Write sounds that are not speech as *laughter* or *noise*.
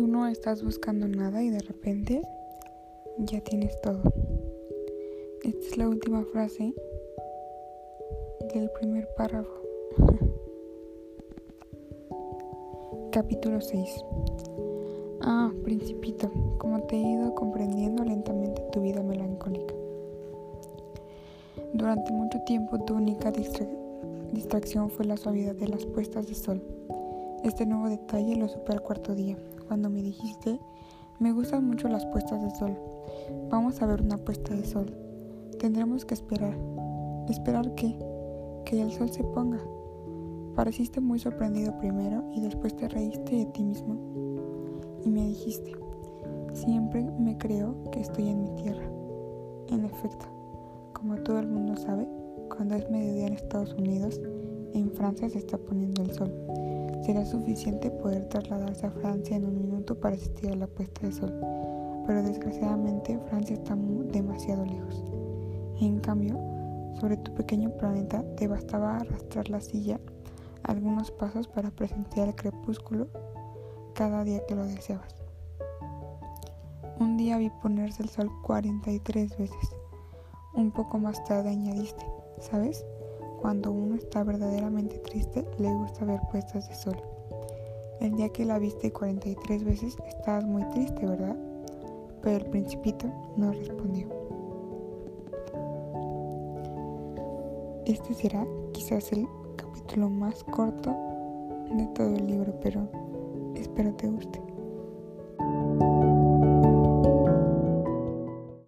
No estás buscando nada y de repente ya tienes todo. Esta es la última frase del primer párrafo. *laughs* Capítulo 6. Ah, principito, como te he ido comprendiendo lentamente tu vida melancólica. Durante mucho tiempo tu única distracción fue la suavidad de las puestas de sol. Este nuevo detalle lo supe al cuarto día, cuando me dijiste, me gustan mucho las puestas de sol. Vamos a ver una puesta de sol. Tendremos que esperar. ¿Esperar qué? Que el sol se ponga. Pareciste muy sorprendido primero y después te reíste de ti mismo. Y me dijiste, siempre me creo que estoy en mi tierra. En efecto, como todo el mundo sabe, cuando es mediodía en Estados Unidos, en Francia se está poniendo el sol. Será suficiente poder trasladarse a Francia en un minuto para asistir a la puesta de sol, pero desgraciadamente Francia está demasiado lejos. En cambio, sobre tu pequeño planeta te bastaba arrastrar la silla algunos pasos para presenciar el crepúsculo cada día que lo deseabas. Un día vi ponerse el sol 43 veces. Un poco más tarde añadiste, ¿sabes? Cuando uno está verdaderamente triste, le gusta ver puestas de sol. El día que la viste 43 veces, estabas muy triste, ¿verdad? Pero el principito no respondió. Este será quizás el capítulo más corto de todo el libro, pero espero te guste.